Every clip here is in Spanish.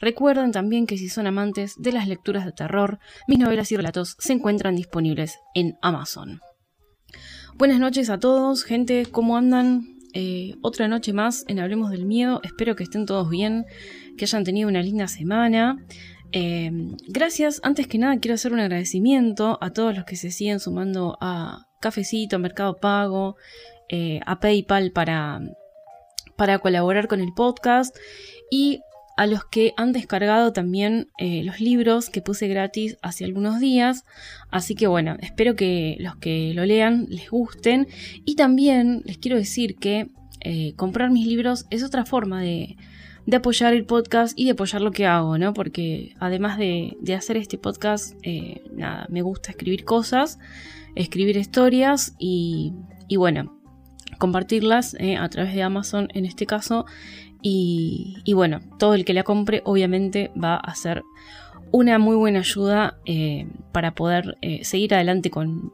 Recuerden también que si son amantes de las lecturas de terror, mis novelas y relatos se encuentran disponibles en Amazon. Buenas noches a todos, gente, ¿cómo andan? Eh, otra noche más en Hablemos del Miedo, espero que estén todos bien, que hayan tenido una linda semana. Eh, gracias, antes que nada quiero hacer un agradecimiento a todos los que se siguen sumando a Cafecito, a Mercado Pago, eh, a PayPal para, para colaborar con el podcast y a los que han descargado también eh, los libros que puse gratis hace algunos días. Así que bueno, espero que los que lo lean les gusten. Y también les quiero decir que eh, comprar mis libros es otra forma de, de, apoyar el podcast y de apoyar lo que hago, ¿no? Porque además de, de hacer este podcast, eh, nada, me gusta escribir cosas, escribir historias y, y bueno, compartirlas a través de Amazon en este caso y, bueno, todo el que la compre obviamente va a ser una muy buena ayuda eh, para poder eh, seguir adelante con,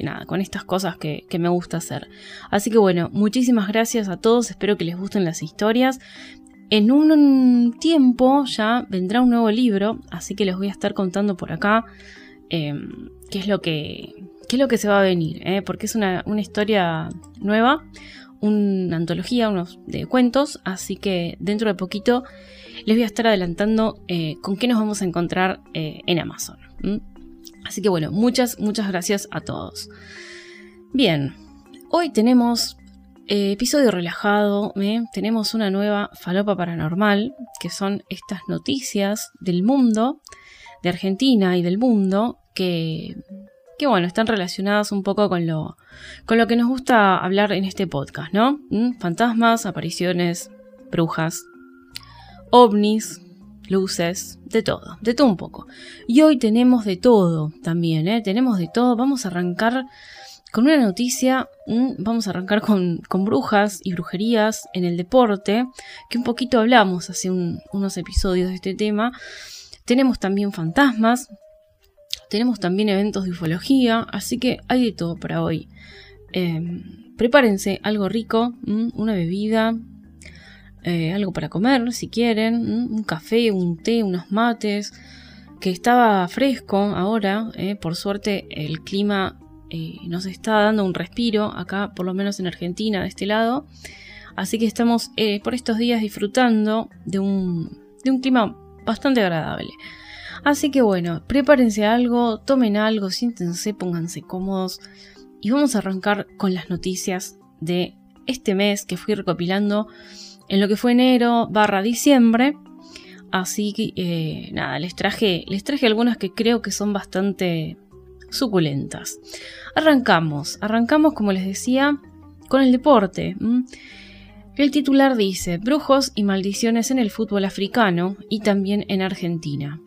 nada, con estas cosas que, me gusta hacer. Así que bueno, muchísimas gracias a todos, espero que les gusten las historias. En un tiempo ya vendrá un nuevo libro, así que les voy a estar contando por acá qué, es lo que, qué es lo que se va a venir, ¿eh? porque es una, una historia nueva, una antología, unos de cuentos, así que dentro de poquito les voy a estar adelantando eh, con qué nos vamos a encontrar eh, en Amazon. Así que bueno, muchas, muchas gracias a todos. Bien, hoy tenemos episodio relajado, tenemos una nueva falopa paranormal, que son estas noticias del mundo, de Argentina y del mundo, que que bueno, están relacionadas un poco con lo, con lo que nos gusta hablar en este podcast, ¿no? ¿Mm? Fantasmas, apariciones, brujas, ovnis, luces, de todo, de todo un poco. Y hoy tenemos de todo también, ¿eh? Tenemos de todo. Vamos a arrancar con una noticia, vamos a arrancar con, con, brujas y brujerías en el deporte, que un poquito hablamos hace unos episodios de este tema. Tenemos también fantasmas, tenemos también eventos de ufología, así que hay de todo para hoy. Em, prepárense algo rico, una bebida, eh, algo para comer si quieren, un café, un té, unos mates, que estaba fresco ahora, eh, por suerte el clima eh, nos está dando un respiro acá, por lo menos en Argentina, de este lado, así que estamos por estos días disfrutando de un, de un clima bastante agradable. Así que bueno, prepárense algo, tomen algo, siéntense, pónganse cómodos y vamos a arrancar con las noticias de este mes que fui recopilando en lo que fue enero barra diciembre. Así que eh, nada, les traje, les traje algunas que creo que son bastante suculentas. Arrancamos, arrancamos como les decía con el deporte. El titular dice, brujos y maldiciones en el fútbol africano y también en Argentina.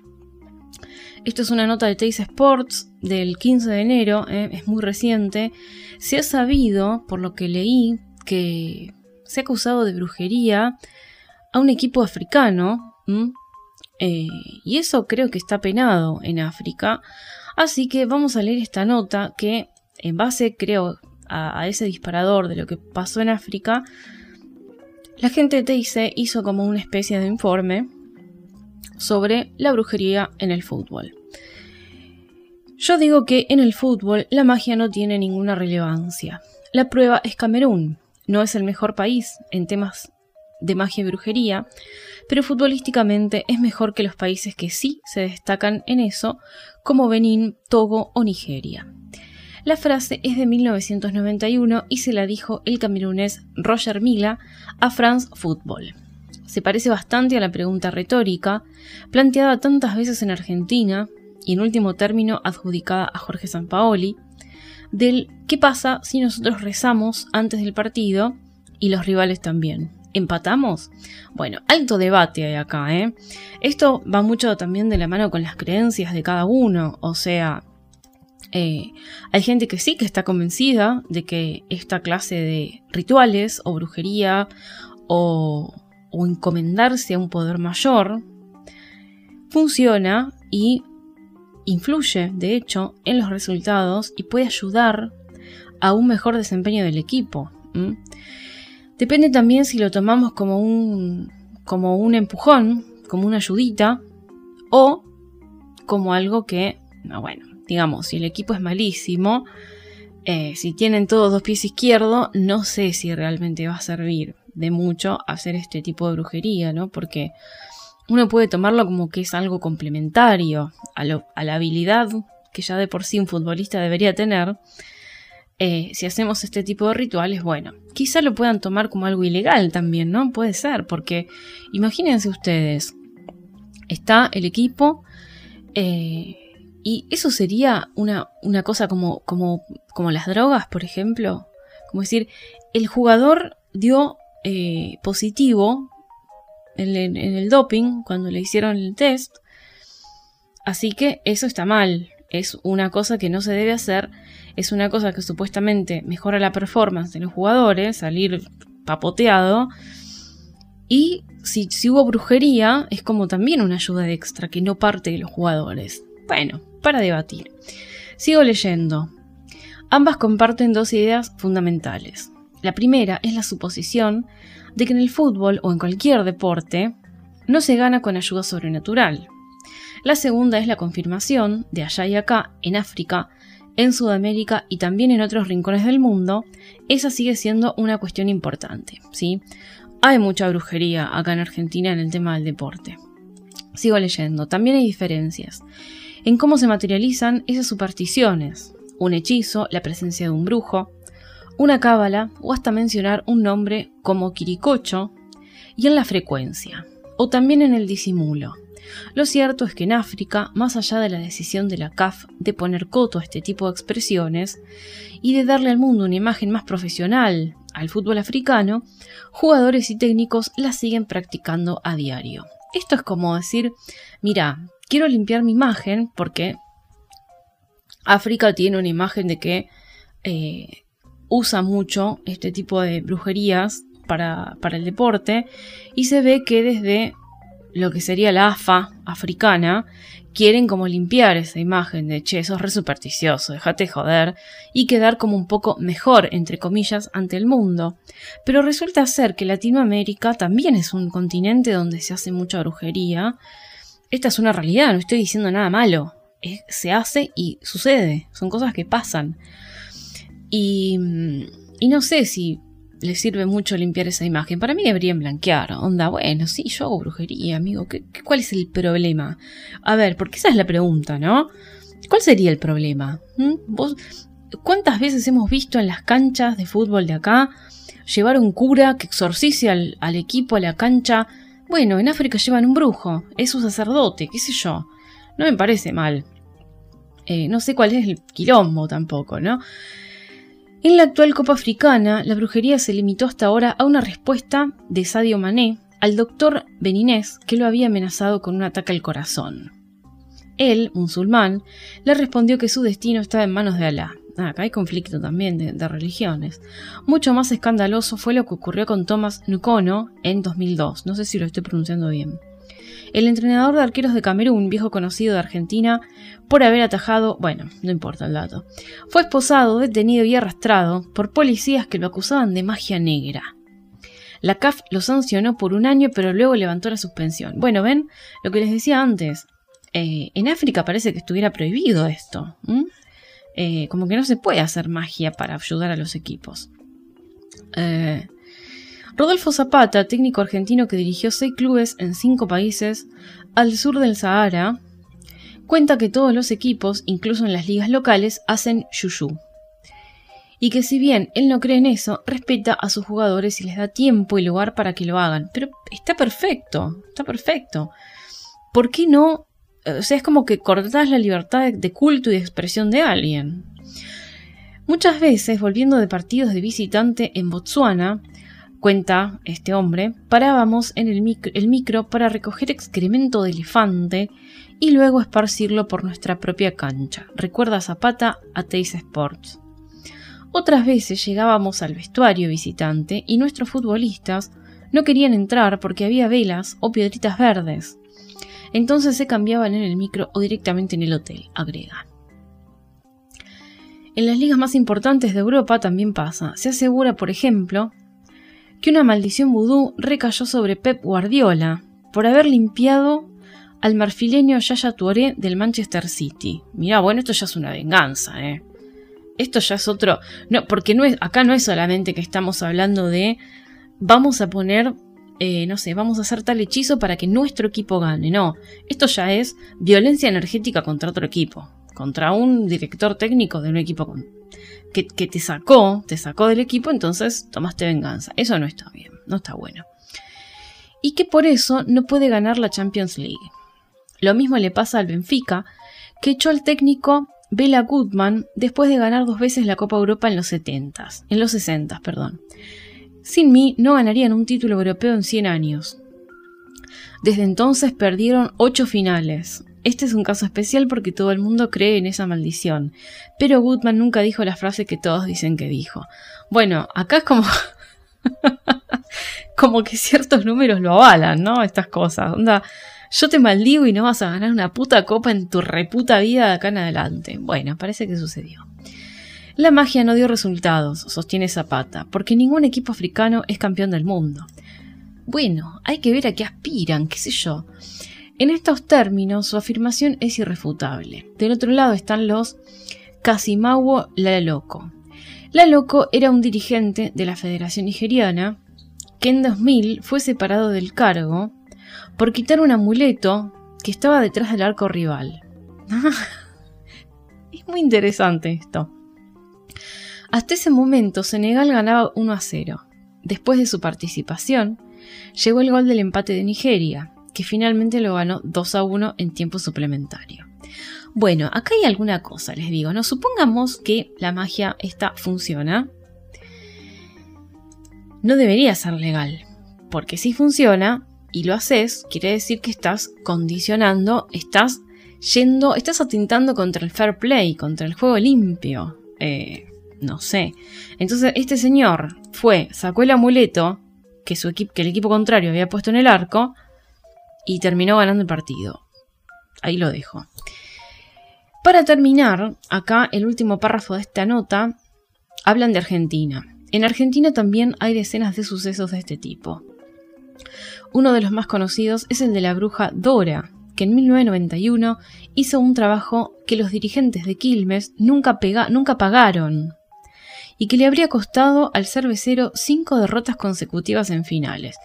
Esto es una nota de Teis Sports del 15 de enero, eh, es muy reciente. Se ha sabido, por lo que leí, que se ha acusado de brujería a un equipo africano. Eh, y eso creo que está penado en África. Así que vamos a leer esta nota que, en base, creo, a, ese disparador de lo que pasó en África, la gente de Teise hizo como una especie de informe sobre la brujería en el fútbol. Yo digo que en el fútbol la magia no tiene ninguna relevancia. La prueba es Camerún. No es el mejor país en temas de magia y brujería, pero futbolísticamente es mejor que los países que sí se destacan en eso, como Benín, Togo o Nigeria. La frase es de 1991 y se la dijo el camerunés Roger Mila a France Football se parece bastante a la pregunta retórica, planteada tantas veces en Argentina, y en último término adjudicada a Jorge Sampaoli, del ¿qué pasa si nosotros rezamos antes del partido y los rivales también? ¿Empatamos? Bueno, alto debate hay acá, ¿eh? Esto va mucho también de la mano con las creencias de cada uno, o sea, Eh, hay gente que sí que está convencida de que esta clase de rituales o brujería o, o encomendarse a un poder mayor funciona y influye, de hecho, en los resultados y puede ayudar a un mejor desempeño del equipo. Depende también si lo tomamos como un, como un empujón, como una ayudita, o como algo que, no, bueno, digamos, si el equipo es malísimo, eh, si tienen todos dos pies izquierdos, no sé si realmente va a servir de mucho hacer este tipo de brujería, ¿no? Porque uno puede tomarlo como que es algo complementario a, la habilidad que ya de por sí un futbolista debería tener, eh, si hacemos este tipo de rituales, bueno, quizá lo puedan tomar como algo ilegal también, ¿no? Puede ser, porque imagínense ustedes, está el equipo eh, y eso sería una, cosa como, como, las drogas, por ejemplo. Como decir, el jugador dio eh, positivo en el doping cuando le hicieron el test, así que eso está mal, es una cosa que no se debe hacer es una cosa que supuestamente mejora la performance de los jugadores, salir papoteado. Y si, hubo brujería, es como también una ayuda extra que no parte de los jugadores. Bueno, para debatir. Sigo leyendo. Ambas comparten dos ideas fundamentales. La primera es la suposición de que en el fútbol o en cualquier deporte no se gana con ayuda sobrenatural. La segunda es la confirmación, de allá y acá, en África, en Sudamérica y también en otros rincones del mundo, esa sigue siendo una cuestión importante, ¿sí? Hay mucha brujería acá en Argentina en el tema del deporte. Sigo leyendo, también hay diferencias en cómo se materializan esas supersticiones, un hechizo, la presencia de un brujo, una cábala o hasta mencionar un nombre como Quiricocho y en la frecuencia, o también en el disimulo. Lo cierto es que en África, más allá de la decisión de la CAF de poner coto a este tipo de expresiones y de darle al mundo una imagen más profesional al fútbol africano, jugadores y técnicos la siguen practicando a diario. Esto es como decir, mira, quiero limpiar mi imagen porque África tiene una imagen de que eh, usa mucho este tipo de brujerías para, para el deporte y se ve que desde lo que sería la AFA africana, quieren como limpiar esa imagen de, che, sos re supersticioso, déjate joder, y quedar como un poco mejor, entre comillas, ante el mundo. Pero resulta ser que Latinoamérica también es un continente donde se hace mucha brujería. Esta es una realidad, no estoy diciendo nada malo. se hace y sucede, son cosas que pasan. Y, y no sé si le sirve mucho limpiar esa imagen. Para mí deberían blanquear. Onda, bueno, sí, yo hago brujería, amigo. ¿Qué, cuál es el problema? A ver, porque esa es la pregunta, ¿no? ¿Cuál sería el problema? ¿Mm? ¿Vos, ¿Cuántas veces hemos visto en las canchas de fútbol de acá llevar un cura que exorcice al, equipo a la cancha? Bueno, en África llevan un brujo, es un sacerdote, qué sé yo. No me parece mal. Eh, no sé cuál es el quilombo tampoco, ¿no? En la actual Copa Africana, la brujería se limitó hasta ahora a una respuesta de Sadio Mané al doctor Beninés que lo había amenazado con un ataque al corazón. Él, musulmán, le respondió que su destino estaba en manos de Alá. Ah, acá hay conflicto también de, de, religiones. Mucho más escandaloso fue lo que ocurrió con Thomas Nkono en 2002. No sé si lo estoy pronunciando bien el entrenador de arqueros de Camerún, viejo conocido de Argentina, por haber atajado, bueno, no importa el dato, fue esposado, detenido y arrastrado por policías que lo acusaban de magia negra. La CAF lo sancionó por un año, pero luego levantó la suspensión. Bueno, ven lo que les decía antes. Eh, en África parece que estuviera prohibido esto. Eh, como que no se puede hacer magia para ayudar a los equipos. Eh, Rodolfo Zapata, técnico argentino que dirigió seis clubes en cinco países al sur del Sahara, cuenta que todos los equipos, incluso en las ligas locales, hacen yuyu. Y que si bien él no cree en eso, respeta a sus jugadores y les da tiempo y lugar para que lo hagan. Pero está perfecto, está perfecto. ¿Por qué no? O sea, es como que cortás la libertad de culto y de expresión de alguien. Muchas veces, volviendo de partidos de visitante en Botsuana, cuenta este hombre, parábamos en el micro, para recoger excremento de elefante y luego esparcirlo por nuestra propia cancha. Recuerda Zapata a Teis Sports. Otras veces llegábamos al vestuario visitante y nuestros futbolistas no querían entrar porque había velas o piedritas verdes. Entonces se cambiaban en el micro o directamente en el hotel, agrega. En las ligas más importantes de Europa también pasa. Se asegura, por ejemplo, que una maldición vudú recayó sobre Pep Guardiola por haber limpiado al marfileño Yaya Touré del Manchester City. Mira, bueno, esto ya es una venganza, ¿eh? Esto ya es otro. No, porque no es, acá no es solamente que estamos hablando de vamos a poner, eh, no sé, vamos a hacer tal hechizo para que nuestro equipo gane. No, esto ya es violencia energética contra otro equipo, contra un director técnico de un equipo que, te sacó, te sacó del equipo, entonces tomaste venganza. Eso no está bien, no está bueno. Y que por eso no puede ganar la Champions League. Lo mismo le pasa al Benfica, que echó al técnico Bela Goodman después de ganar dos veces la Copa Europa en los 70, en los 60, perdón. Sin mí no ganarían un título europeo en 100 años. Desde entonces perdieron 8 finales. Este es un caso especial porque todo el mundo cree en esa maldición. Pero Goodman nunca dijo la frase que todos dicen que dijo. Bueno, acá es como... como que ciertos números lo avalan, ¿no? Estas cosas. Onda, yo te maldigo y no vas a ganar una puta copa en tu reputa vida de acá en adelante. Bueno, parece que sucedió. La magia no dio resultados, sostiene Zapata, porque ningún equipo africano es campeón del mundo. Bueno, hay que ver a qué aspiran, qué sé yo. En estos términos, su afirmación es irrefutable. Del otro lado están los Kasimawo Laloko. Laloko era un dirigente de la Federación Nigeriana que en 2000 fue separado del cargo por quitar un amuleto que estaba detrás del arco rival. es muy interesante esto. Hasta ese momento Senegal ganaba 1 a 0. Después de su participación, llegó el gol del empate de Nigeria, que finalmente lo ganó 2 a 1 en tiempo suplementario. Bueno, acá hay alguna cosa, les digo, ¿no? Supongamos que la magia esta funciona. No debería ser legal, porque si funciona y lo haces, quiere decir que estás condicionando, estás yendo, estás atentando contra el fair play, contra el juego limpio. Eh, no sé. Entonces este señor fue, sacó el amuleto que, su que el equipo contrario había puesto en el arco y terminó ganando el partido. Ahí lo dejo. Para terminar, acá el último párrafo de esta nota hablan de Argentina. En Argentina también hay decenas de sucesos de este tipo. Uno de los más conocidos es el de la bruja Dora, que en 1991 hizo un trabajo que los dirigentes de Quilmes nunca, nunca pagaron y que le habría costado al cervecero cinco derrotas consecutivas en finales.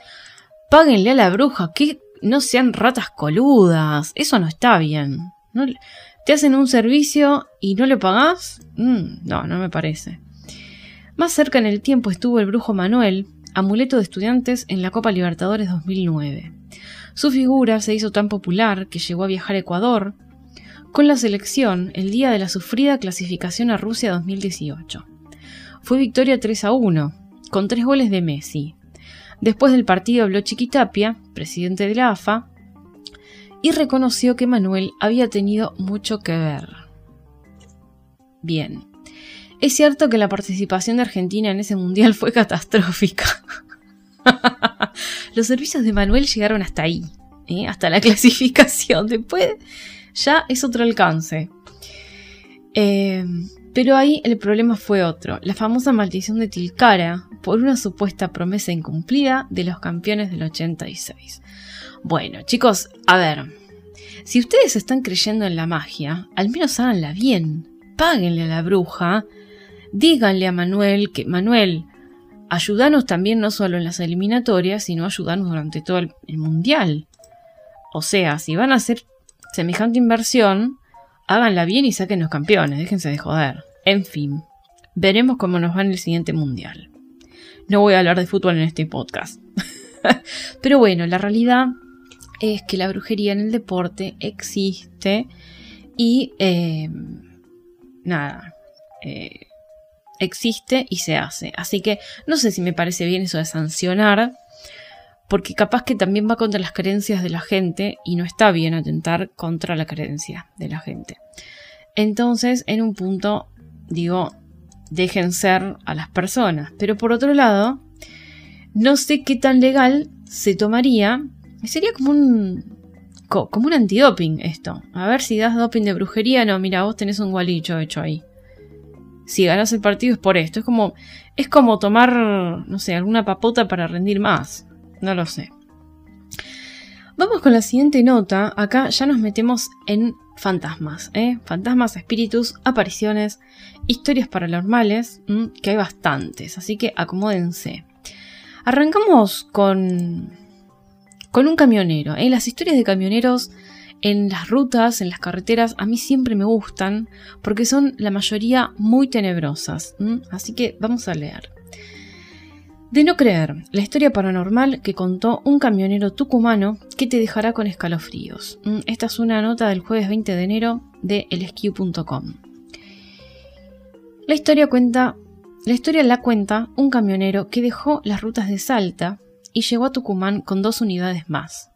Páguenle a la bruja, que no sean ratas coludas, eso no está bien. ¿Te hacen un servicio y no le pagás? Mm, no, no me parece. Más cerca en el tiempo estuvo el brujo Manuel, amuleto de estudiantes en la Copa Libertadores 2009. Su figura se hizo tan popular que llegó a viajar a Ecuador con la selección el día de la sufrida clasificación a Rusia 2018 fue victoria 3 a 1, con tres goles de Messi. Después del partido habló Chiquitapia, presidente de la AFA, y reconoció que Manuel había tenido mucho que ver. Bien, es cierto que la participación de Argentina en ese mundial fue catastrófica. Los servicios de Manuel llegaron hasta ahí, ¿eh? hasta la clasificación. Después ya es otro alcance. Eh, pero ahí el problema fue otro, la famosa maldición de Tilcara por una supuesta promesa incumplida de los campeones del 86. Bueno, chicos, a ver, si ustedes están creyendo en la magia, al menos háganla bien, páguenle a la bruja, díganle a Manuel que Manuel, ayúdanos también no solo en las eliminatorias, sino ayúdanos durante todo el, el mundial. O sea, si van a hacer semejante inversión, háganla bien y saquen los campeones, déjense de joder. En fin, veremos cómo nos va en el siguiente mundial. No voy a hablar de fútbol en este podcast. Pero bueno, la realidad es que la brujería en el deporte existe y eh, nada, eh, existe y se hace. Así que no sé si me parece bien eso de sancionar, porque capaz que también va contra las creencias de la gente y no está bien atentar contra la creencia de la gente. Entonces, en un punto, digo, dejen ser a las personas. Pero por otro lado, no sé qué tan legal se tomaría. Sería como un. como un antidoping esto. A ver si das doping de brujería. No, mira, vos tenés un gualicho hecho ahí. Si ganas el partido es por esto. Es como. Es como tomar. no sé, alguna papota para rendir más. No lo sé. Vamos con la siguiente nota. Acá ya nos metemos en fantasmas, ¿eh? Fantasmas, espíritus, apariciones, historias paranormales, que hay bastantes, así que acomódense. Arrancamos con, con un camionero. ¿eh? Las historias de camioneros en las rutas, en las carreteras, a mí siempre me gustan porque son la mayoría muy tenebrosas. Así que vamos a leer. De no creer, la historia paranormal que contó un camionero tucumano que te dejará con escalofríos. Esta es una nota del jueves 20 de enero de elesq.com. La historia cuenta la historia la cuenta un camionero que dejó las rutas de Salta y llegó a Tucumán con dos unidades más.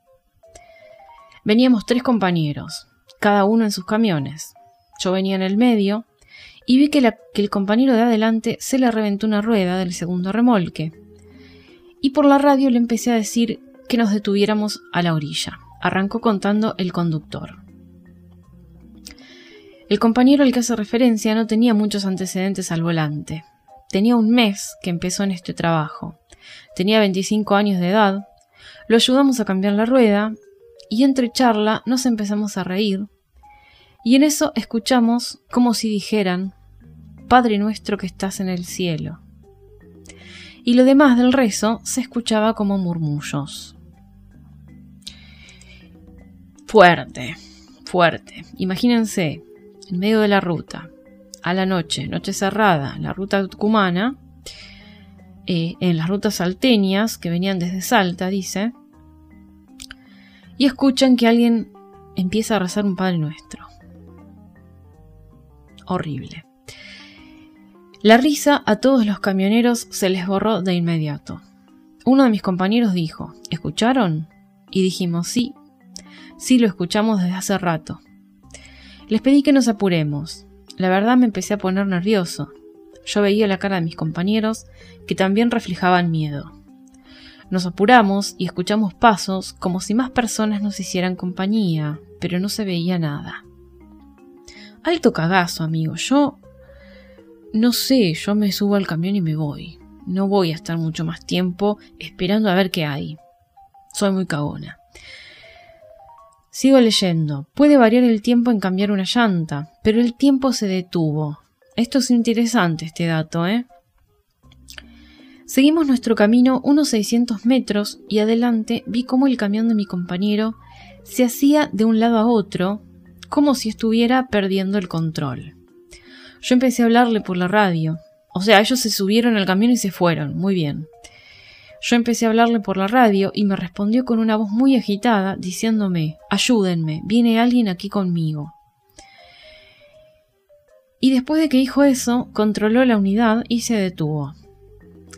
Veníamos tres compañeros, cada uno en sus camiones. Yo venía en el medio y vi que, el compañero de adelante se le reventó una rueda del segundo remolque. Y por la radio le empecé a decir que nos detuviéramos a la orilla. Arrancó contando el conductor. El compañero al que hace referencia no tenía muchos antecedentes al volante. Tenía un mes que empezó en este trabajo. Tenía 25 años de edad. Lo ayudamos a cambiar la rueda y entre charla nos empezamos a reír. Y en eso escuchamos como si dijeran, Padre nuestro que estás en el cielo. Y lo demás del rezo se escuchaba como murmullos. Fuerte, fuerte. Imagínense, en medio de la ruta, a la noche, noche cerrada, la ruta tucumana, eh, en las rutas salteñas que venían desde Salta, dice, y escuchan que alguien empieza a rezar un Padre Nuestro. Horrible. La risa a todos los camioneros se les borró de inmediato. Uno de mis compañeros dijo, ¿escucharon? Y dijimos, sí, sí lo escuchamos desde hace rato. Les pedí que nos apuremos. La verdad me empecé a poner nervioso. Yo veía la cara de mis compañeros que también reflejaban miedo. Nos apuramos y escuchamos pasos como si más personas nos hicieran compañía, pero no se veía nada. Alto cagazo, amigo. Yo... No sé, yo me subo al camión y me voy. No voy a estar mucho más tiempo esperando a ver qué hay. Soy muy cagona. Sigo leyendo. Puede variar el tiempo en cambiar una llanta, pero el tiempo se detuvo. Esto es interesante, este dato, ¿eh? Seguimos nuestro camino unos 600 metros y adelante vi cómo el camión de mi compañero se hacía de un lado a otro, como si estuviera perdiendo el control. Yo empecé a hablarle por la radio. O sea, ellos se subieron al camión y se fueron. Muy bien. Yo empecé a hablarle por la radio y me respondió con una voz muy agitada, diciéndome Ayúdenme, viene alguien aquí conmigo. Y después de que dijo eso, controló la unidad y se detuvo.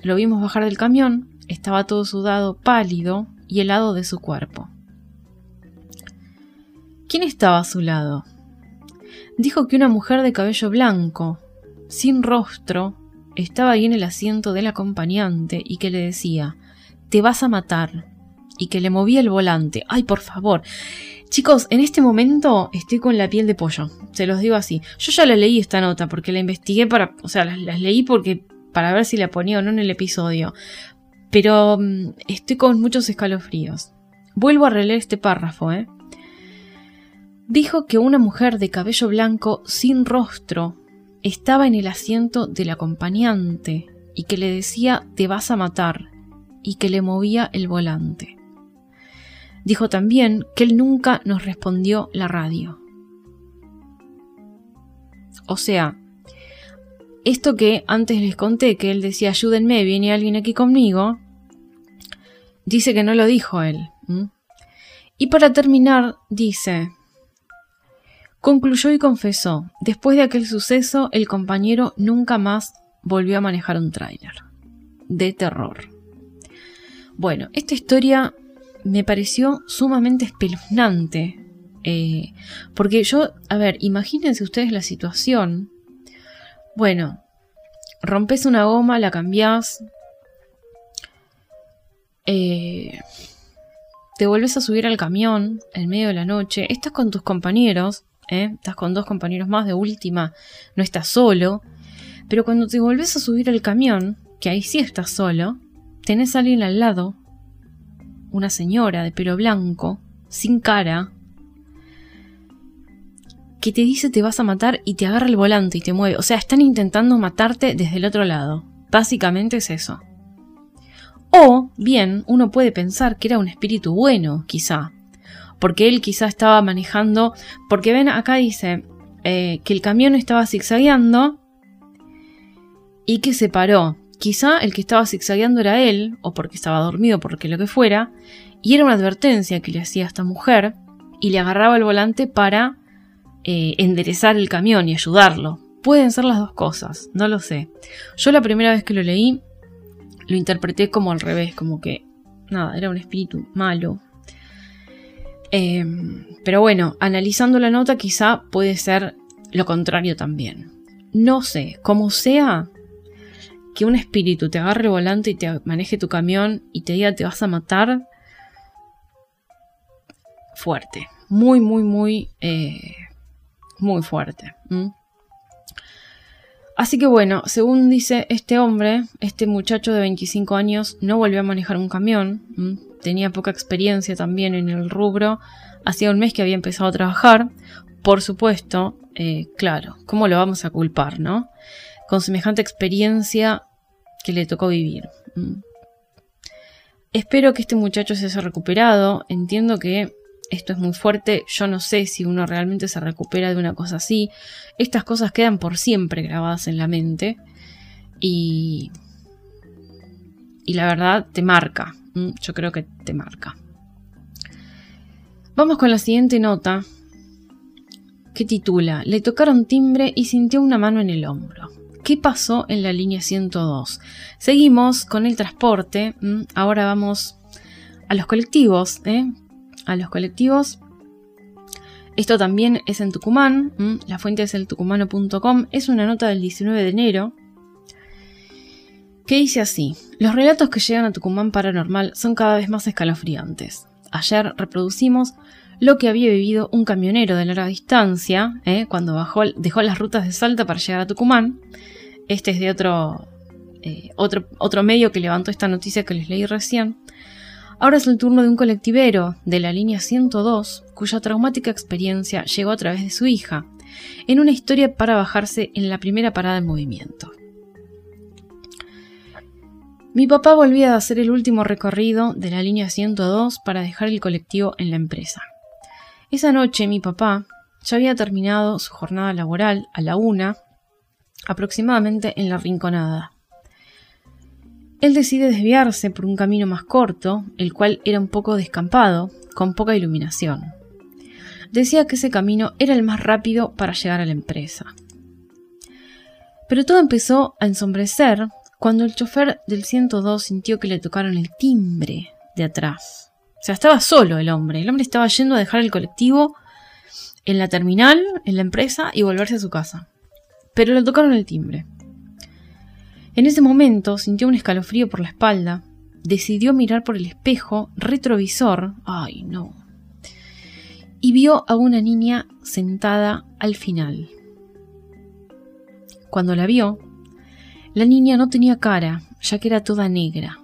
Lo vimos bajar del camión, estaba todo sudado, pálido y helado de su cuerpo. ¿Quién estaba a su lado? Dijo que una mujer de cabello blanco, sin rostro, estaba ahí en el asiento del acompañante y que le decía, te vas a matar, y que le movía el volante. Ay, por favor. Chicos, en este momento estoy con la piel de pollo, se los digo así. Yo ya la leí esta nota porque la investigué para, o sea, las, leí porque para ver si la ponía o no en el episodio. Pero mm, estoy con muchos escalofríos. Vuelvo a releer este párrafo, ¿eh? Dijo que una mujer de cabello blanco sin rostro estaba en el asiento del acompañante y que le decía te vas a matar y que le movía el volante. Dijo también que él nunca nos respondió la radio. O sea, esto que antes les conté, que él decía ayúdenme, viene alguien aquí conmigo, dice que no lo dijo él. Y para terminar, dice, Concluyó y confesó, después de aquel suceso, el compañero nunca más volvió a manejar un tráiler. De terror. Bueno, esta historia me pareció sumamente espeluznante. eh, porque yo, a ver, imagínense ustedes la situación. Bueno, rompes una goma, la cambiás. eh, te vuelves a subir al camión en medio de la noche. Estás con tus compañeros. ¿Eh? Estás con dos compañeros más de última. No estás solo. Pero cuando te volvés a subir al camión, que ahí sí estás solo, tenés a alguien al lado, una señora de pelo blanco, sin cara, que te dice te vas a matar y te agarra el volante y te mueve. O sea, están intentando matarte desde el otro lado. Básicamente es eso. O bien, uno puede pensar que era un espíritu bueno, quizá. Porque él quizá estaba manejando. Porque ven, acá dice eh, que el camión estaba zigzagueando y que se paró. Quizá el que estaba zigzagueando era él, o porque estaba dormido, porque lo que fuera, y era una advertencia que le hacía a esta mujer, y le agarraba el volante para eh, enderezar el camión y ayudarlo. Pueden ser las dos cosas, no lo sé. Yo la primera vez que lo leí, lo interpreté como al revés, como que, nada, era un espíritu malo. Eh, pero bueno, analizando la nota quizá puede ser lo contrario también. No sé, como sea, que un espíritu te agarre volante y te maneje tu camión y te diga te vas a matar, fuerte. Muy, muy, muy, eh, muy fuerte. Así que bueno, según dice este hombre, este muchacho de 25 años no volvió a manejar un camión. Tenía poca experiencia también en el rubro, hacía un mes que había empezado a trabajar, por supuesto, eh, claro, ¿cómo lo vamos a culpar, no? Con semejante experiencia que le tocó vivir. ¿m? Espero que este muchacho se haya recuperado, entiendo que esto es muy fuerte, yo no sé si uno realmente se recupera de una cosa así. Estas cosas quedan por siempre grabadas en la mente y y la verdad te marca. Mm, Yo creo que te marca. Vamos con la siguiente nota que titula Le tocaron timbre y sintió una mano en el hombro. ¿Qué pasó en la línea 102? Seguimos con el transporte. mm, Ahora vamos a los colectivos. ¿eh? a los colectivos. Esto también es en Tucumán. ¿m? La fuente es el tucumano.com. Es una nota del 19 de enero. Que dice así. Los relatos que llegan a Tucumán Paranormal son cada vez más escalofriantes. Ayer reproducimos lo que había vivido un camionero de larga distancia ¿eh? cuando bajó, dejó las rutas de Salta para llegar a Tucumán. Este es de otro, eh, otro, otro medio que levantó esta noticia que les leí recién. Ahora es el turno de un colectivero de la línea 102, cuya traumática experiencia llegó a través de su hija, en una historia para bajarse en la primera parada en movimiento. Mi papá volvía a hacer el último recorrido de la línea 102 para dejar el colectivo en la empresa. Esa noche mi papá ya había terminado su jornada laboral a la una, aproximadamente en la rinconada. Él decide desviarse por un camino más corto, el cual era un poco descampado, con poca iluminación. Decía que ese camino era el más rápido para llegar a la empresa. Pero todo empezó a ensombrecer cuando el chofer del 102 sintió que le tocaron el timbre de atrás. O sea, estaba solo el hombre. El hombre estaba yendo a dejar el colectivo en la terminal, en la empresa y volverse a su casa. Pero le tocaron el timbre. En ese momento sintió un escalofrío por la espalda. Decidió mirar por el espejo retrovisor. Ay, no. Y vio a una niña sentada al final. Cuando la vio, la niña no tenía cara, ya que era toda negra.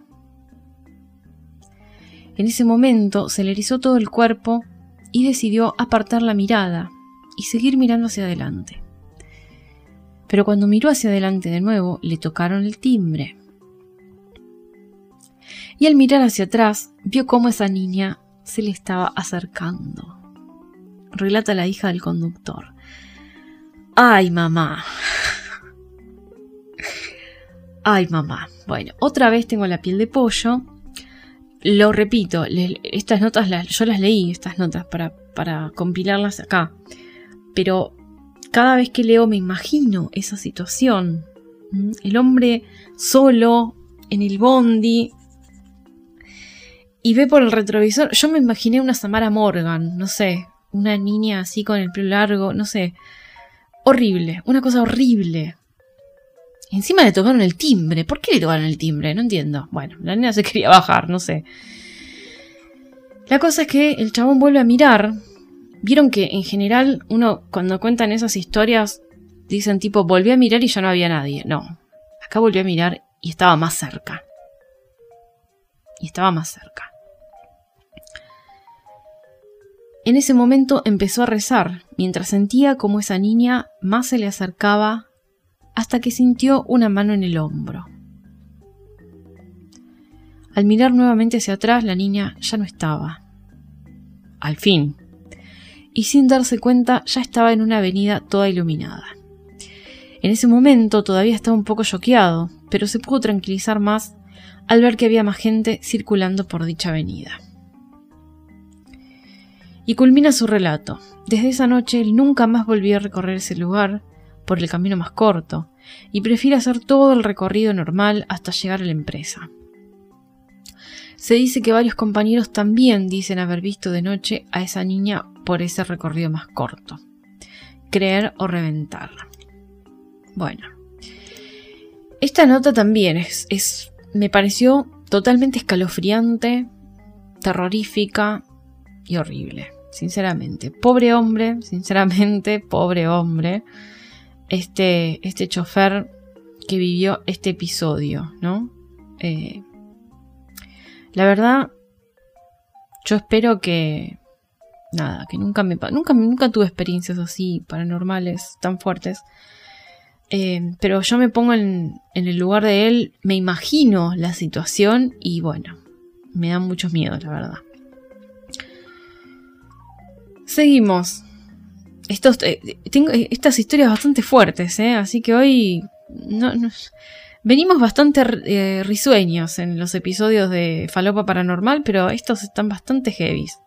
En ese momento se le erizó todo el cuerpo y decidió apartar la mirada y seguir mirando hacia adelante. Pero cuando miró hacia adelante de nuevo, le tocaron el timbre. Y al mirar hacia atrás, vio cómo esa niña se le estaba acercando. Relata la hija del conductor. ¡Ay, mamá! ¡Ay, mamá! Bueno, otra vez tengo la piel de pollo. Lo repito, estas notas las, yo las leí, estas notas, para, para compilarlas acá. Pero cada vez que leo me imagino esa situación. ¿Mm? El hombre solo en el bondi. y ve por el retrovisor. Yo me imaginé una Samara Morgan, no sé, una niña así con el pelo largo, no sé. Horrible, una cosa horrible. Encima le tocaron el timbre. ¿Por qué le tocaron el timbre? No entiendo. Bueno, la niña se quería bajar, no sé. La cosa es que el chabón vuelve a mirar. Vieron que en general uno cuando cuentan esas historias dicen tipo volví a mirar y ya no había nadie. No. Acá volvió a mirar y estaba más cerca. Y estaba más cerca. En ese momento empezó a rezar, mientras sentía como esa niña más se le acercaba hasta que sintió una mano en el hombro. Al mirar nuevamente hacia atrás, la niña ya no estaba. Al fin. Y sin darse cuenta, ya estaba en una avenida toda iluminada. En ese momento todavía estaba un poco choqueado, pero se pudo tranquilizar más al ver que había más gente circulando por dicha avenida. Y culmina su relato. Desde esa noche él nunca más volvió a recorrer ese lugar por el camino más corto, y prefiere hacer todo el recorrido normal hasta llegar a la empresa. Se dice que varios compañeros también dicen haber visto de noche a esa niña por ese recorrido más corto. Creer o reventar. Bueno. Esta nota también es, es me pareció totalmente escalofriante, terrorífica, y horrible, sinceramente. Pobre hombre, sinceramente, pobre hombre. Este, este chofer que vivió este episodio, ¿no? Eh, la verdad, yo espero que. Nada, que nunca me. Nunca, nunca tuve experiencias así paranormales tan fuertes. Eh, pero yo me pongo en, en el lugar de él, me imagino la situación y bueno, me da mucho miedo, la verdad. Seguimos. Estos, eh, tengo estas historias bastante fuertes, ¿eh? así que hoy venimos bastante eh, risueños en los episodios de Falopa Paranormal, pero estos están bastante heavies.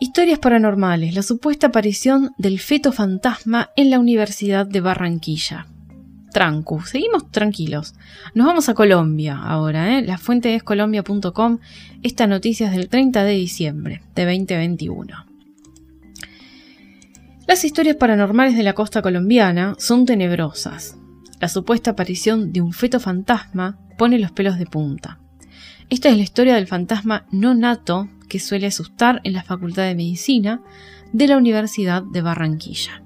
Historias paranormales. La supuesta aparición del feto fantasma en la Universidad de Barranquilla. Trancu, seguimos tranquilos. Nos vamos a Colombia ahora, ¿eh? La fuente es colombia.com. Esta noticia es del 30 de diciembre de 2021. Las historias paranormales de la costa colombiana son tenebrosas. La supuesta aparición de un feto fantasma pone los pelos de punta. Esta es la historia del fantasma no nato que suele asustar en la Facultad de Medicina de la Universidad de Barranquilla.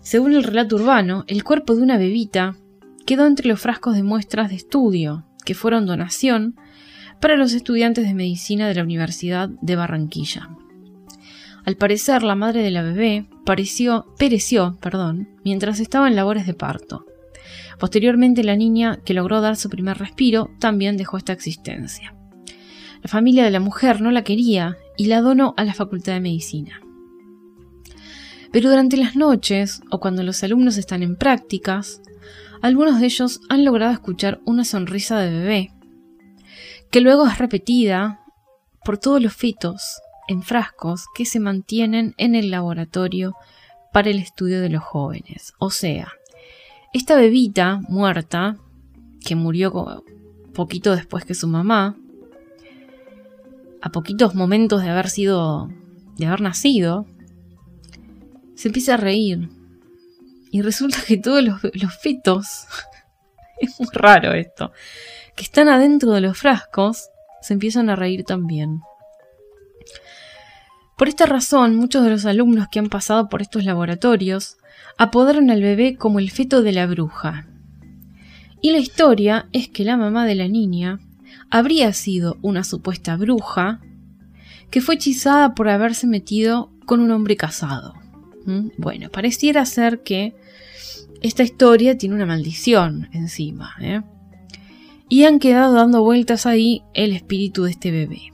Según el relato urbano, el cuerpo de una bebita quedó entre los frascos de muestras de estudio, que fueron donación para los estudiantes de medicina de la Universidad de Barranquilla. Al parecer, la madre de la bebé pereció perdón, mientras estaba en labores de parto. Posteriormente, la niña, que logró dar su primer respiro, también dejó esta existencia. La familia de la mujer no la quería y la donó a la Facultad de Medicina. Pero durante las noches o cuando los alumnos están en prácticas, algunos de ellos han logrado escuchar una sonrisa de bebé, que luego es repetida por todos los fitos en frascos que se mantienen en el laboratorio para el estudio de los jóvenes. O sea, esta bebita muerta, que murió poquito después que su mamá, a poquitos momentos de haber sido, de haber nacido, se empieza a reír. Y resulta que todos los, los fetos, es muy raro esto, que están adentro de los frascos, se empiezan a reír también. Por esta razón, muchos de los alumnos que han pasado por estos laboratorios apodaron al bebé como el feto de la bruja. Y la historia es que la mamá de la niña habría sido una supuesta bruja que fue hechizada por haberse metido con un hombre casado. ¿Mm? Bueno, pareciera ser que esta historia tiene una maldición encima. ¿eh? Y han quedado dando vueltas ahí el espíritu de este bebé.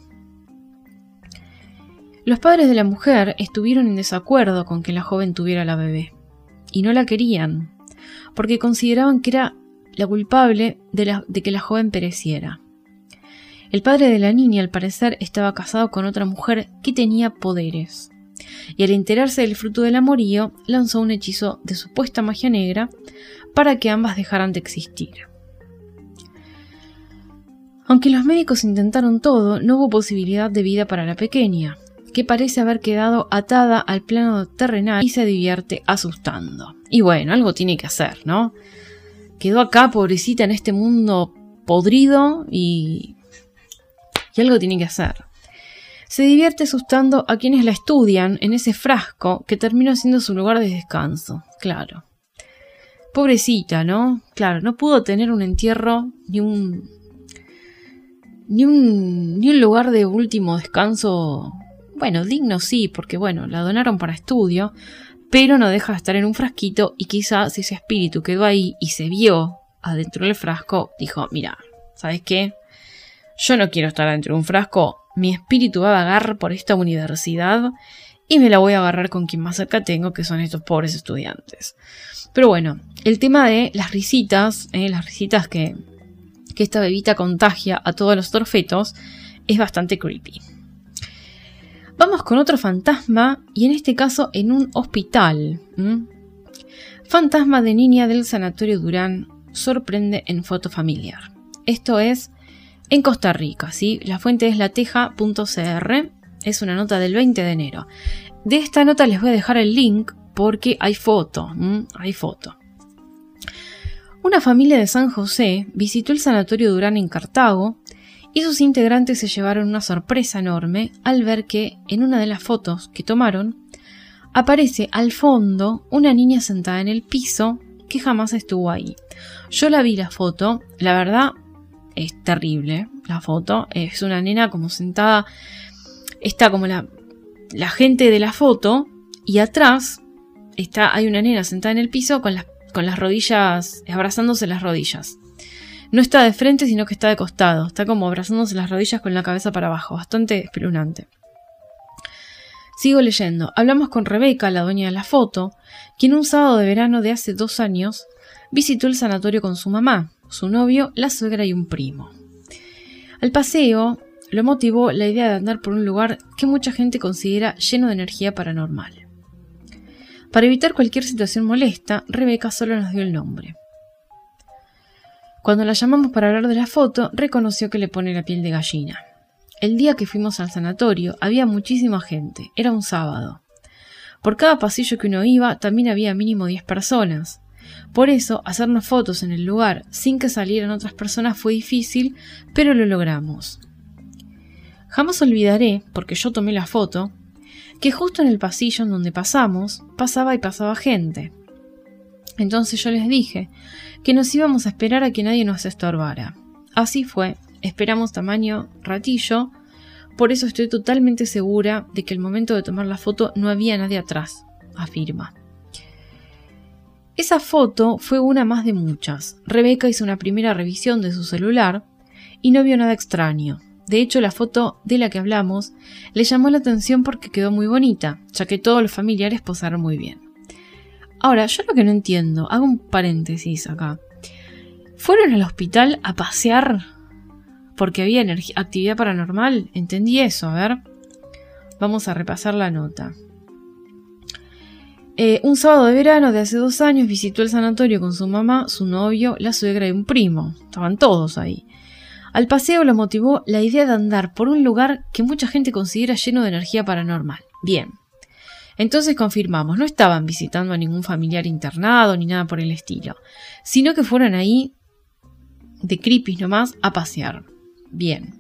Los padres de la mujer estuvieron en desacuerdo con que la joven tuviera la bebé. Y no la querían, porque consideraban que era la culpable de, que la joven pereciera. El padre de la niña, al parecer, estaba casado con otra mujer que tenía poderes y al enterarse del fruto del amorío, lanzó un hechizo de supuesta magia negra para que ambas dejaran de existir. Aunque los médicos intentaron todo, no hubo posibilidad de vida para la pequeña, que parece haber quedado atada al plano terrenal y se divierte asustando. Y bueno, algo tiene que hacer, ¿no? Quedó acá, pobrecita, en este mundo podrido y... y algo tiene que hacer. Se divierte asustando a quienes la estudian en ese frasco que terminó siendo su lugar de descanso, claro. Pobrecita, ¿no? Claro, no pudo tener un entierro ni un ni un, ni un lugar de último descanso, bueno, digno sí, porque bueno, la donaron para estudio, pero no deja de estar en un frasquito y quizás ese espíritu quedó ahí y se vio adentro del frasco, dijo, mira, ¿sabes qué? Yo no quiero estar adentro de un frasco, mi espíritu va a vagar por esta universidad y me la voy a agarrar con quien más cerca tengo, que son estos pobres estudiantes. Pero bueno, el tema de las risitas, eh, las risitas que, que esta bebita contagia a todos los torfetos es bastante creepy. Vamos con otro fantasma y en este caso en un hospital. Fantasma de niña del Sanatorio Durán sorprende en foto familiar. Esto es en Costa Rica, ¿sí? La fuente es lateja.cr, es una nota del 20 de enero. De esta nota les voy a dejar el link porque hay foto, hay foto. Una familia de San José visitó el Sanatorio Durán en Cartago y sus integrantes se llevaron una sorpresa enorme al ver que en una de las fotos que tomaron aparece al fondo una niña sentada en el piso que jamás estuvo ahí. Yo la vi la foto, la verdad es terrible la foto, es una nena como sentada, está como la, la gente de la foto y atrás está, hay una nena sentada en el piso con las con las rodillas, abrazándose las rodillas. No está de frente, sino que está de costado. Está como abrazándose las rodillas con la cabeza para abajo. Bastante espeluznante. Sigo leyendo. Hablamos con Rebeca, la dueña de la foto, quien un sábado de verano de hace dos años visitó el sanatorio con su mamá, su novio, la suegra y un primo. Al paseo lo motivó la idea de andar por un lugar que mucha gente considera lleno de energía paranormal. Para evitar cualquier situación molesta, Rebeca solo nos dio el nombre. Cuando la llamamos para hablar de la foto, reconoció que le pone la piel de gallina. El día que fuimos al sanatorio había muchísima gente, era un sábado. Por cada pasillo que uno iba también había mínimo 10 personas. Por eso, hacernos fotos en el lugar sin que salieran otras personas fue difícil, pero lo logramos. Jamás olvidaré, porque yo tomé la foto, que justo en el pasillo en donde pasamos, pasaba y pasaba gente. Entonces yo les dije que nos íbamos a esperar a que nadie nos estorbara. Así fue, esperamos tamaño ratillo, por eso estoy totalmente segura de que el momento de tomar la foto no había nadie atrás, afirma. Esa foto fue una más de muchas. Rebeca hizo una primera revisión de su celular y no vio nada extraño. De hecho, la foto de la que hablamos le llamó la atención porque quedó muy bonita, ya que todos los familiares posaron muy bien. Ahora, yo lo que no entiendo, hago un paréntesis acá. ¿Fueron al hospital a pasear porque había actividad paranormal? Entendí eso, a ver. Vamos a repasar la nota. Eh, un sábado de verano de hace dos años visitó el sanatorio con su mamá, su novio, la suegra y un primo. Estaban todos ahí. Al paseo lo motivó la idea de andar por un lugar que mucha gente considera lleno de energía paranormal. Bien. Entonces confirmamos, no estaban visitando a ningún familiar internado ni nada por el estilo, sino que fueron ahí de creepy nomás a pasear. Bien.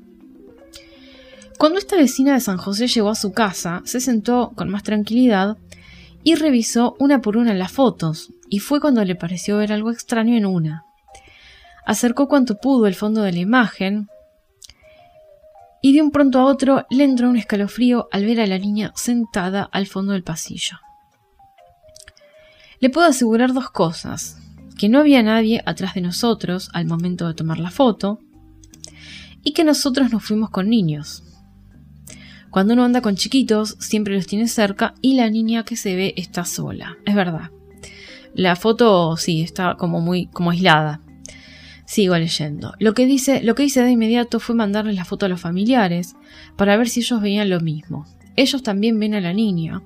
Cuando esta vecina de San José llegó a su casa, se sentó con más tranquilidad y revisó una por una las fotos, y fue cuando le pareció ver algo extraño en una. Acercó cuanto pudo el fondo de la imagen y de un pronto a otro le entró un escalofrío al ver a la niña sentada al fondo del pasillo. Le puedo asegurar dos cosas, que no había nadie atrás de nosotros al momento de tomar la foto y que nosotros nos fuimos con niños. Cuando uno anda con chiquitos, siempre los tiene cerca y la niña que se ve está sola. Es verdad. La foto sí está como muy como aislada. Sigo leyendo. Lo que, dice, lo que hice de inmediato fue mandarles la foto a los familiares para ver si ellos veían lo mismo. Ellos también ven a la niña,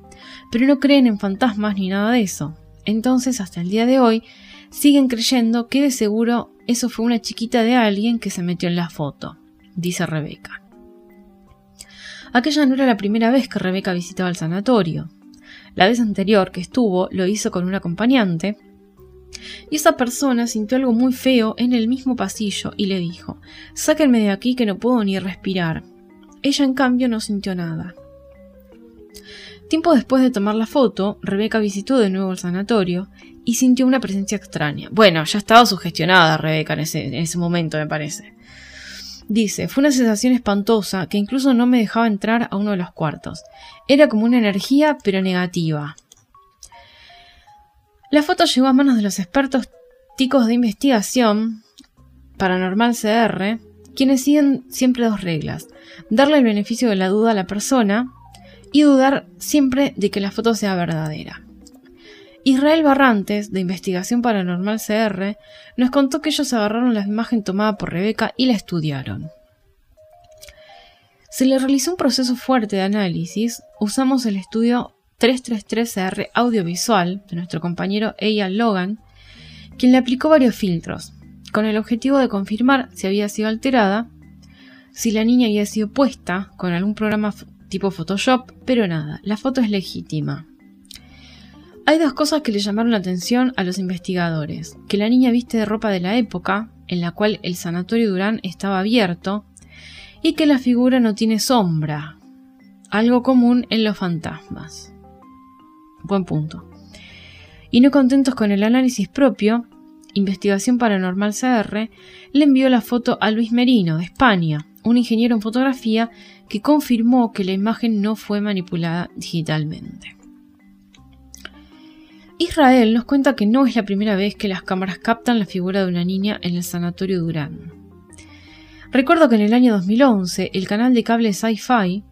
pero no creen en fantasmas ni nada de eso. Entonces, hasta el día de hoy, siguen creyendo que de seguro eso fue una chiquita de alguien que se metió en la foto. dice Rebeca. Aquella no era la primera vez que Rebeca visitaba el sanatorio. La vez anterior que estuvo lo hizo con un acompañante, y esa persona sintió algo muy feo en el mismo pasillo y le dijo, sáquenme de aquí que no puedo ni respirar. Ella en cambio no sintió nada. Tiempo después de tomar la foto, Rebeca visitó de nuevo el sanatorio y sintió una presencia extraña. Bueno, ya estaba sugestionada Rebeca en ese, en ese momento, me parece. Dice, fue una sensación espantosa que incluso no me dejaba entrar a uno de los cuartos. Era como una energía, pero negativa. La foto llegó a manos de los expertos ticos de investigación paranormal CR, quienes siguen siempre dos reglas. Darle el beneficio de la duda a la persona y dudar siempre de que la foto sea verdadera. Israel Barrantes, de Investigación Paranormal CR, nos contó que ellos agarraron la imagen tomada por Rebeca y la estudiaron. Se le realizó un proceso fuerte de análisis, usamos el estudio 333CR audiovisual de nuestro compañero Eyal Logan, quien le aplicó varios filtros, con el objetivo de confirmar si había sido alterada, si la niña había sido puesta con algún programa tipo Photoshop, pero nada, la foto es legítima. Hay dos cosas que le llamaron la atención a los investigadores, que la niña viste de ropa de la época, en la cual el sanatorio Durán estaba abierto, y que la figura no tiene sombra, algo común en los fantasmas. Buen punto. Y no contentos con el análisis propio, Investigación Paranormal CR le envió la foto a Luis Merino, de España, un ingeniero en fotografía que confirmó que la imagen no fue manipulada digitalmente. Israel nos cuenta que no es la primera vez que las cámaras captan la figura de una niña en el sanatorio Durán. Recuerdo que en el año 2011 el canal de cable Sci-Fi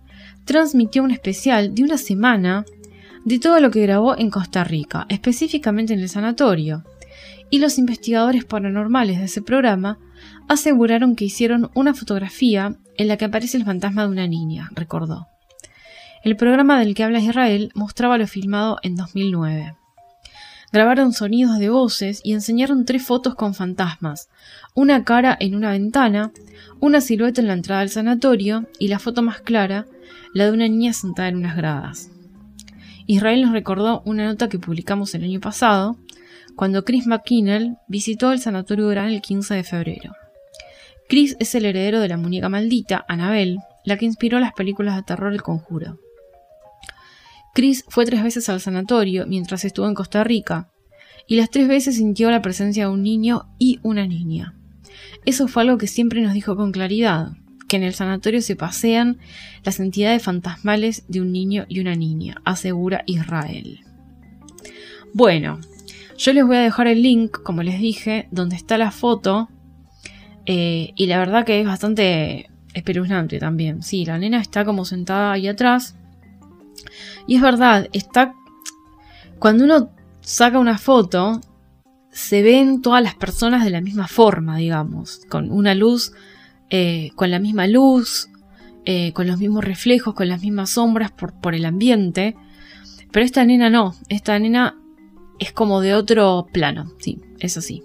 transmitió un especial de una semana de todo lo que grabó en Costa Rica, específicamente en el sanatorio, y los investigadores paranormales de ese programa aseguraron que hicieron una fotografía en la que aparece el fantasma de una niña, recordó. El programa del que habla Israel mostraba lo filmado en 2009. Grabaron sonidos de voces y enseñaron tres fotos con fantasmas, una cara en una ventana, una silueta en la entrada del sanatorio y la foto más clara, la de una niña sentada en unas gradas. Israel nos recordó una nota que publicamos el año pasado, cuando Chris McKinnell visitó el Sanatorio Durán el 15 de febrero. Chris es el heredero de la muñeca maldita, Annabelle, la que inspiró las películas de terror El Conjuro. Chris fue tres veces al sanatorio mientras estuvo en Costa Rica, y las tres veces sintió la presencia de un niño y una niña. Eso fue algo que siempre nos dijo con claridad, que en el sanatorio se pasean las entidades fantasmales de un niño y una niña, asegura Israel. Bueno, yo les voy a dejar el link, como les dije, donde está la foto. Eh, y la verdad que es bastante espeluznante también. Sí, la nena está como sentada ahí atrás. Y es verdad, está... Cuando uno saca una foto, se ven todas las personas de la misma forma, digamos. Con una luz, eh, con la misma luz, eh, con los mismos reflejos, con las mismas sombras por, por el ambiente. Pero esta nena no, esta nena es como de otro plano, sí, es así.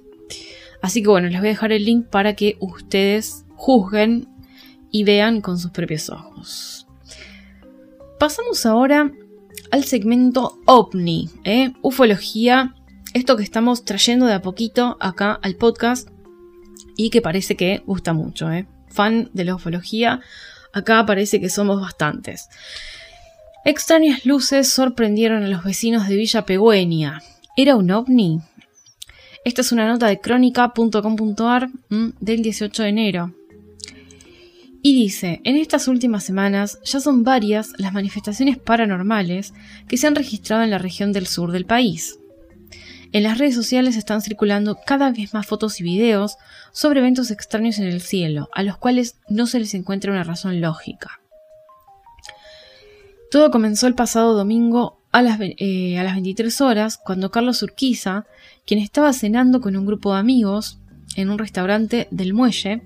Así que bueno, les voy a dejar el link para que ustedes juzguen y vean con sus propios ojos. Pasamos ahora al segmento OVNI, ¿eh? ufología, esto que estamos trayendo de a poquito acá al podcast y que parece que gusta mucho. ¿eh? Fan de la ufología, acá parece que somos bastantes. Extrañas luces sorprendieron a los vecinos de Villa Pegüeña. ¿Era un ovni? Esta es una nota de crónica.com.ar mm, del 18 de enero. Y dice, en estas últimas semanas ya son varias las manifestaciones paranormales que se han registrado en la región del sur del país. En las redes sociales están circulando cada vez más fotos y videos sobre eventos extraños en el cielo, a los cuales no se les encuentra una razón lógica. Todo comenzó el pasado domingo a las, eh, a las 23 horas cuando Carlos Urquiza, quien estaba cenando con un grupo de amigos en un restaurante del muelle,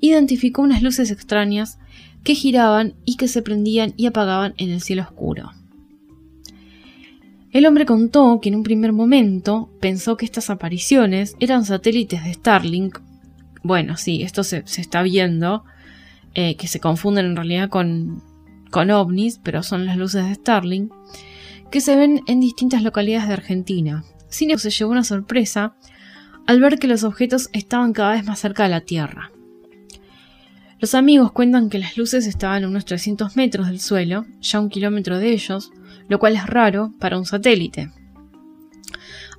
identificó unas luces extrañas que giraban y que se prendían y apagaban en el cielo oscuro. El hombre contó que en un primer momento pensó que estas apariciones eran satélites de Starlink. Bueno, sí, esto se, está viendo. eh, que se confunden en realidad con, con ovnis, pero son las luces de Starling, que se ven en distintas localidades de Argentina. Sin embargo, se llevó una sorpresa al ver que los objetos estaban cada vez más cerca de la Tierra. Los amigos cuentan que las luces estaban a unos 300 metros del suelo, ya un kilómetro de ellos, lo cual es raro para un satélite.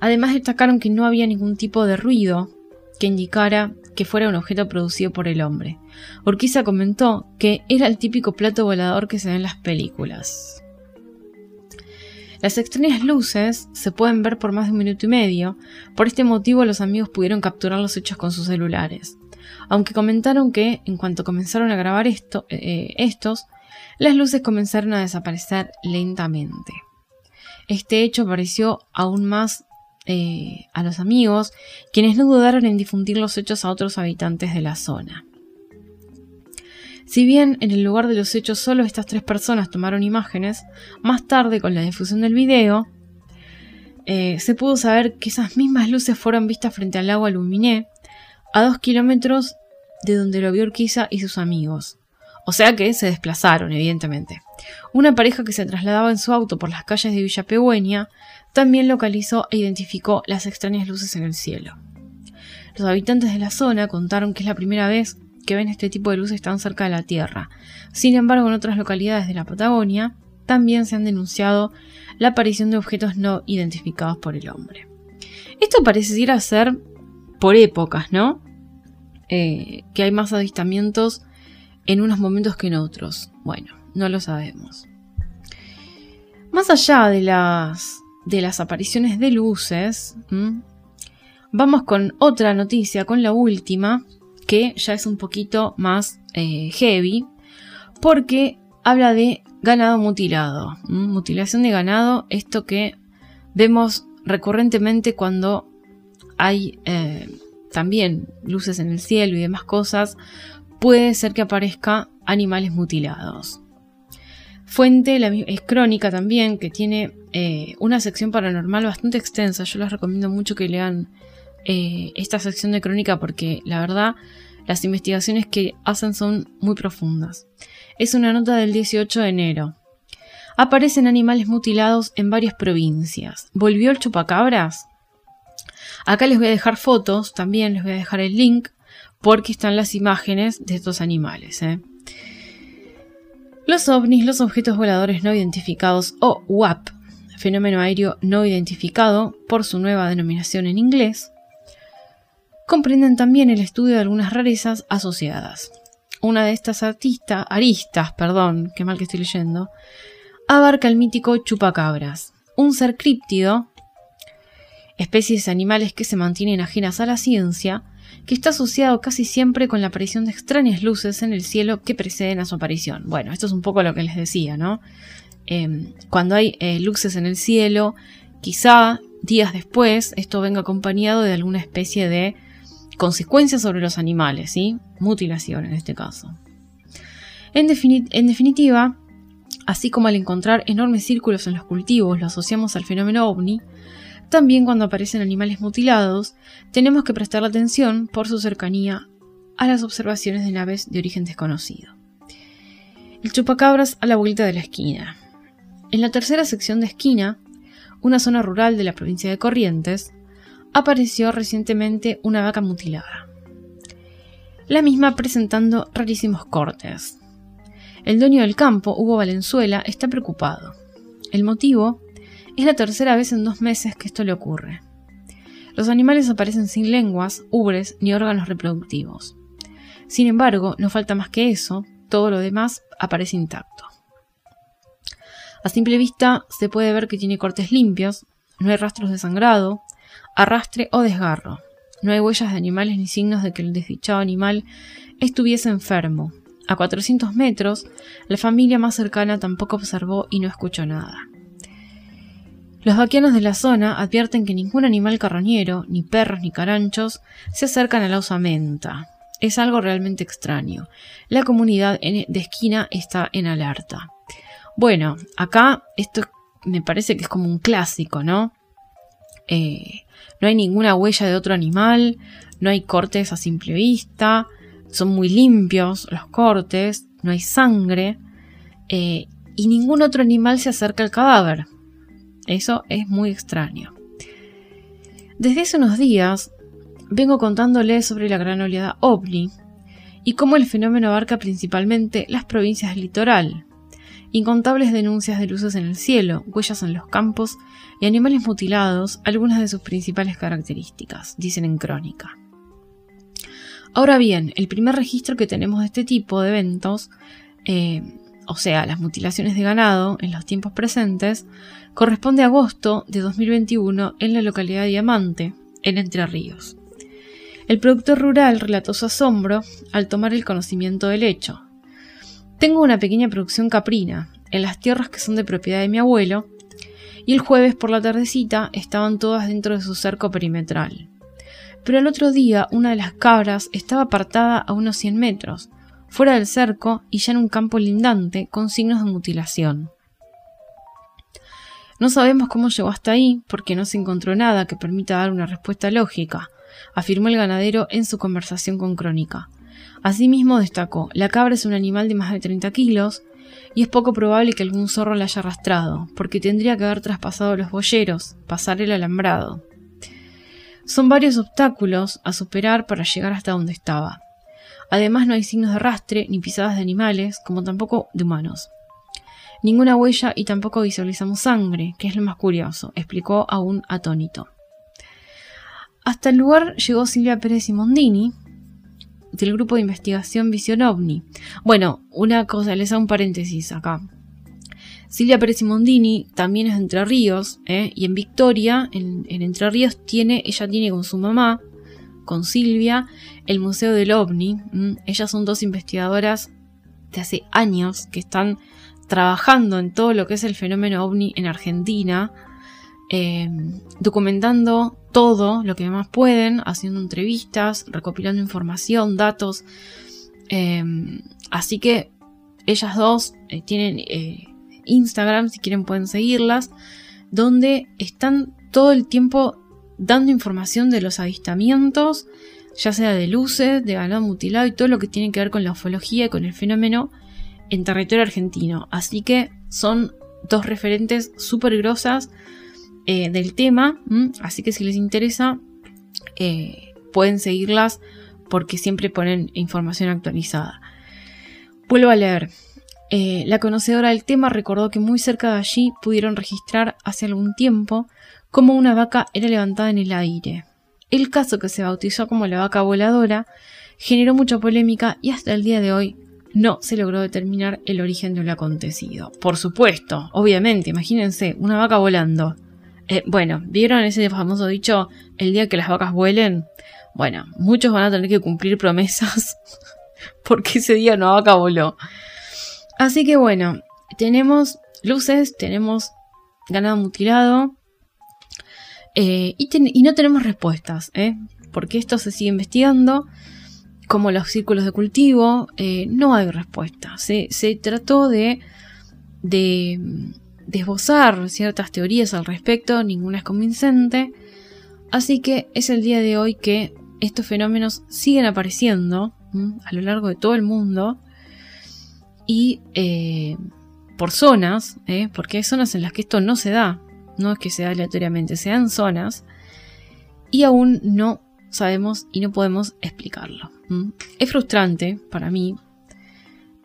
Además destacaron que no había ningún tipo de ruido que indicara que fuera un objeto producido por el hombre. Urquiza comentó que era el típico plato volador que se ve en las películas. Las extrañas luces se pueden ver por más de un minuto y medio, por este motivo los amigos pudieron capturar los hechos con sus celulares aunque comentaron que en cuanto comenzaron a grabar esto, eh, estos, las luces comenzaron a desaparecer lentamente. Este hecho pareció aún más eh, a los amigos, quienes no dudaron en difundir los hechos a otros habitantes de la zona. Si bien en el lugar de los hechos solo estas tres personas tomaron imágenes, más tarde con la difusión del video, eh, se pudo saber que esas mismas luces fueron vistas frente al lago Aluminé, a dos kilómetros de donde lo vio Urquiza y sus amigos. O sea que se desplazaron, evidentemente. Una pareja que se trasladaba en su auto por las calles de Villa Pegüeña también localizó e identificó las extrañas luces en el cielo. Los habitantes de la zona contaron que es la primera vez que ven este tipo de luces tan cerca de la Tierra. Sin embargo, en otras localidades de la Patagonia también se han denunciado la aparición de objetos no identificados por el hombre. Esto pareciera ser por épocas, ¿no? Eh, que hay más avistamientos en unos momentos que en otros. Bueno, no lo sabemos. Más allá de las, de las apariciones de luces, vamos con otra noticia, con la última, que ya es un poquito más eh, heavy, porque habla de ganado mutilado. Mutilación de ganado, esto que vemos recurrentemente cuando hay eh, también luces en el cielo y demás cosas, puede ser que aparezca animales mutilados. Fuente es crónica también, que tiene eh, una sección paranormal bastante extensa. Yo les recomiendo mucho que lean eh, esta sección de crónica porque la verdad las investigaciones que hacen son muy profundas. Es una nota del 18 de enero. Aparecen animales mutilados en varias provincias. ¿Volvió el chupacabras? Acá les voy a dejar fotos, también les voy a dejar el link, porque están las imágenes de estos animales. ¿eh? Los ovnis, los objetos voladores no identificados o WAP, fenómeno aéreo no identificado por su nueva denominación en inglés, comprenden también el estudio de algunas rarezas asociadas. Una de estas artistas, aristas, perdón, qué mal que estoy leyendo, abarca el mítico chupacabras, un ser críptido especies animales que se mantienen ajenas a la ciencia, que está asociado casi siempre con la aparición de extrañas luces en el cielo que preceden a su aparición. Bueno, esto es un poco lo que les decía, ¿no? Em, cuando hay eh, luces en el cielo, quizá días después esto venga acompañado de alguna especie de consecuencia sobre los animales, ¿sí? Mutilación en este caso. En, en definitiva, así como al encontrar enormes círculos en los cultivos lo asociamos al fenómeno ovni, también cuando aparecen animales mutilados, tenemos que prestar atención por su cercanía a las observaciones de naves de origen desconocido. El chupacabras a la vuelta de la esquina. En la tercera sección de esquina, una zona rural de la provincia de Corrientes, apareció recientemente una vaca mutilada. La misma presentando rarísimos cortes. El dueño del campo, Hugo Valenzuela, está preocupado. El motivo es la tercera vez en dos meses que esto le ocurre. Los animales aparecen sin lenguas, ubres ni órganos reproductivos. Sin embargo, no falta más que eso, todo lo demás aparece intacto. A simple vista se puede ver que tiene cortes limpios, no hay rastros de sangrado, arrastre o desgarro. No hay huellas de animales ni signos de que el desdichado animal estuviese enfermo. A 400 metros, la familia más cercana tampoco observó y no escuchó nada. Los vaquianos de la zona advierten que ningún animal carroñero, ni perros ni caranchos, se acercan a la osamenta. Es algo realmente extraño. La comunidad de esquina está en alerta. Bueno, acá esto me parece que es como un clásico, ¿no? Eh, no hay ninguna huella de otro animal, no hay cortes a simple vista, son muy limpios los cortes, no hay sangre eh, y ningún otro animal se acerca al cadáver. Eso es muy extraño. Desde hace unos días vengo contándoles sobre la gran oleada ovni y cómo el fenómeno abarca principalmente las provincias del litoral. Incontables denuncias de luces en el cielo, huellas en los campos y animales mutilados, algunas de sus principales características, dicen en crónica. Ahora bien, el primer registro que tenemos de este tipo de eventos, eh, o sea, las mutilaciones de ganado en los tiempos presentes, corresponde a agosto de 2021 en la localidad de Diamante, en Entre Ríos. El productor rural relató su asombro al tomar el conocimiento del hecho. Tengo una pequeña producción caprina, en las tierras que son de propiedad de mi abuelo, y el jueves por la tardecita estaban todas dentro de su cerco perimetral pero el otro día una de las cabras estaba apartada a unos 100 metros, fuera del cerco y ya en un campo lindante con signos de mutilación. No sabemos cómo llegó hasta ahí porque no se encontró nada que permita dar una respuesta lógica, afirmó el ganadero en su conversación con Crónica. Asimismo destacó, la cabra es un animal de más de 30 kilos y es poco probable que algún zorro la haya arrastrado, porque tendría que haber traspasado los boyeros, pasar el alambrado. Son varios obstáculos a superar para llegar hasta donde estaba. Además no hay signos de arrastre ni pisadas de animales, como tampoco de humanos. Ninguna huella y tampoco visualizamos sangre, que es lo más curioso, explicó aún atónito. Hasta el lugar llegó Silvia Pérez y Mondini, del grupo de investigación Visión OVNI. Bueno, una cosa, les hago un paréntesis acá. Silvia Pérez Mondini también es de Entre Ríos, ¿eh? y en Victoria, en, Entre Ríos, tiene, ella tiene con su mamá, con Silvia, el Museo del OVNI. Ellas son dos investigadoras de hace años que están trabajando en todo lo que es el fenómeno OVNI en Argentina, eh, documentando todo lo que más pueden, haciendo entrevistas, recopilando información, datos. Eh, así que ellas dos tienen Instagram, si quieren pueden seguirlas, donde están todo el tiempo dando información de los avistamientos, ya sea de luces, de ganado mutilado y todo lo que tiene que ver con la ufología y con el fenómeno en territorio argentino. Así que son dos referentes súper grosas eh, del tema, así que si les interesa eh, pueden seguirlas porque siempre ponen información actualizada. Vuelvo a leer. Eh, la conocedora del tema recordó que muy cerca de allí pudieron registrar hace algún tiempo cómo una vaca era levantada en el aire. El caso que se bautizó como la vaca voladora generó mucha polémica y hasta el día de hoy no se logró determinar el origen de lo acontecido. Por supuesto, obviamente, imagínense, una vaca volando. Eh, bueno, ¿vieron ese famoso dicho, el día que las vacas vuelen? Bueno, muchos van a tener que cumplir promesas porque ese día una vaca voló. Así que bueno, tenemos luces, tenemos ganado mutilado eh, y, no tenemos respuestas, ¿eh? porque esto se sigue investigando. Como los círculos de cultivo, eh, no hay respuesta. Se, trató de, de, esbozar ciertas teorías al respecto, ninguna es convincente. Así que es el día de hoy que estos fenómenos siguen apareciendo a lo largo de todo el mundo y eh, por zonas, ¿eh? porque hay zonas en las que esto no se da, no es que se da aleatoriamente, se dan zonas y aún no sabemos y no podemos explicarlo. Es frustrante para mí,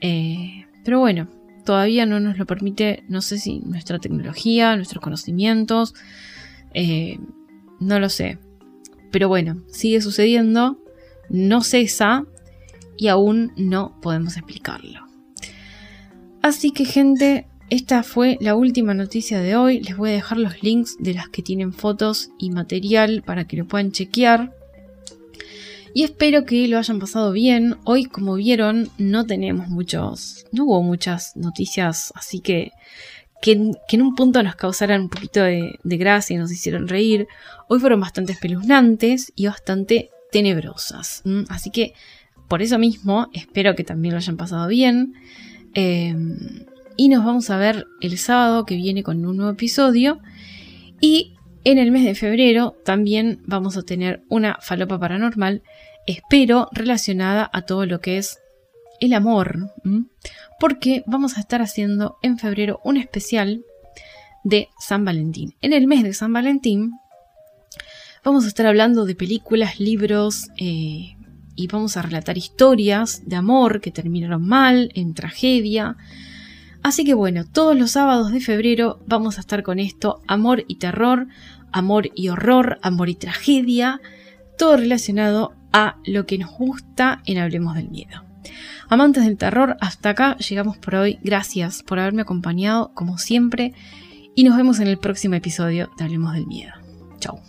eh, pero bueno, todavía no nos lo permite, no sé si nuestra tecnología, nuestros conocimientos, no lo sé. Pero bueno, sigue sucediendo, no cesa y aún no podemos explicarlo. Así que gente, esta fue la última noticia de hoy. Les voy a dejar los links de las que tienen fotos y material para que lo puedan chequear. Y espero que lo hayan pasado bien. Hoy, como vieron, no tenemos muchos, no hubo muchas noticias, así que que, en un punto nos causaran un poquito de, gracia y nos hicieron reír. Hoy fueron bastante espeluznantes y bastante tenebrosas. Así que por eso mismo espero que también lo hayan pasado bien. Em, y nos vamos a ver el sábado que viene con un nuevo episodio. Y En el mes de febrero también vamos a tener una falopa paranormal, espero relacionada a todo lo que es el amor, porque vamos a estar haciendo en febrero un especial de San Valentín. En el mes de San Valentín vamos a estar hablando de películas, libros eh, y vamos a relatar historias de amor que terminaron mal, en tragedia. Así que bueno, todos los sábados de febrero vamos a estar con esto, amor y terror, amor y horror, amor y tragedia, todo relacionado a lo que nos gusta en Hablemos del Miedo. Amantes del terror, hasta acá llegamos por hoy. Gracias por haberme acompañado, como siempre, y nos vemos en el próximo episodio de Hablemos del Miedo. Chao.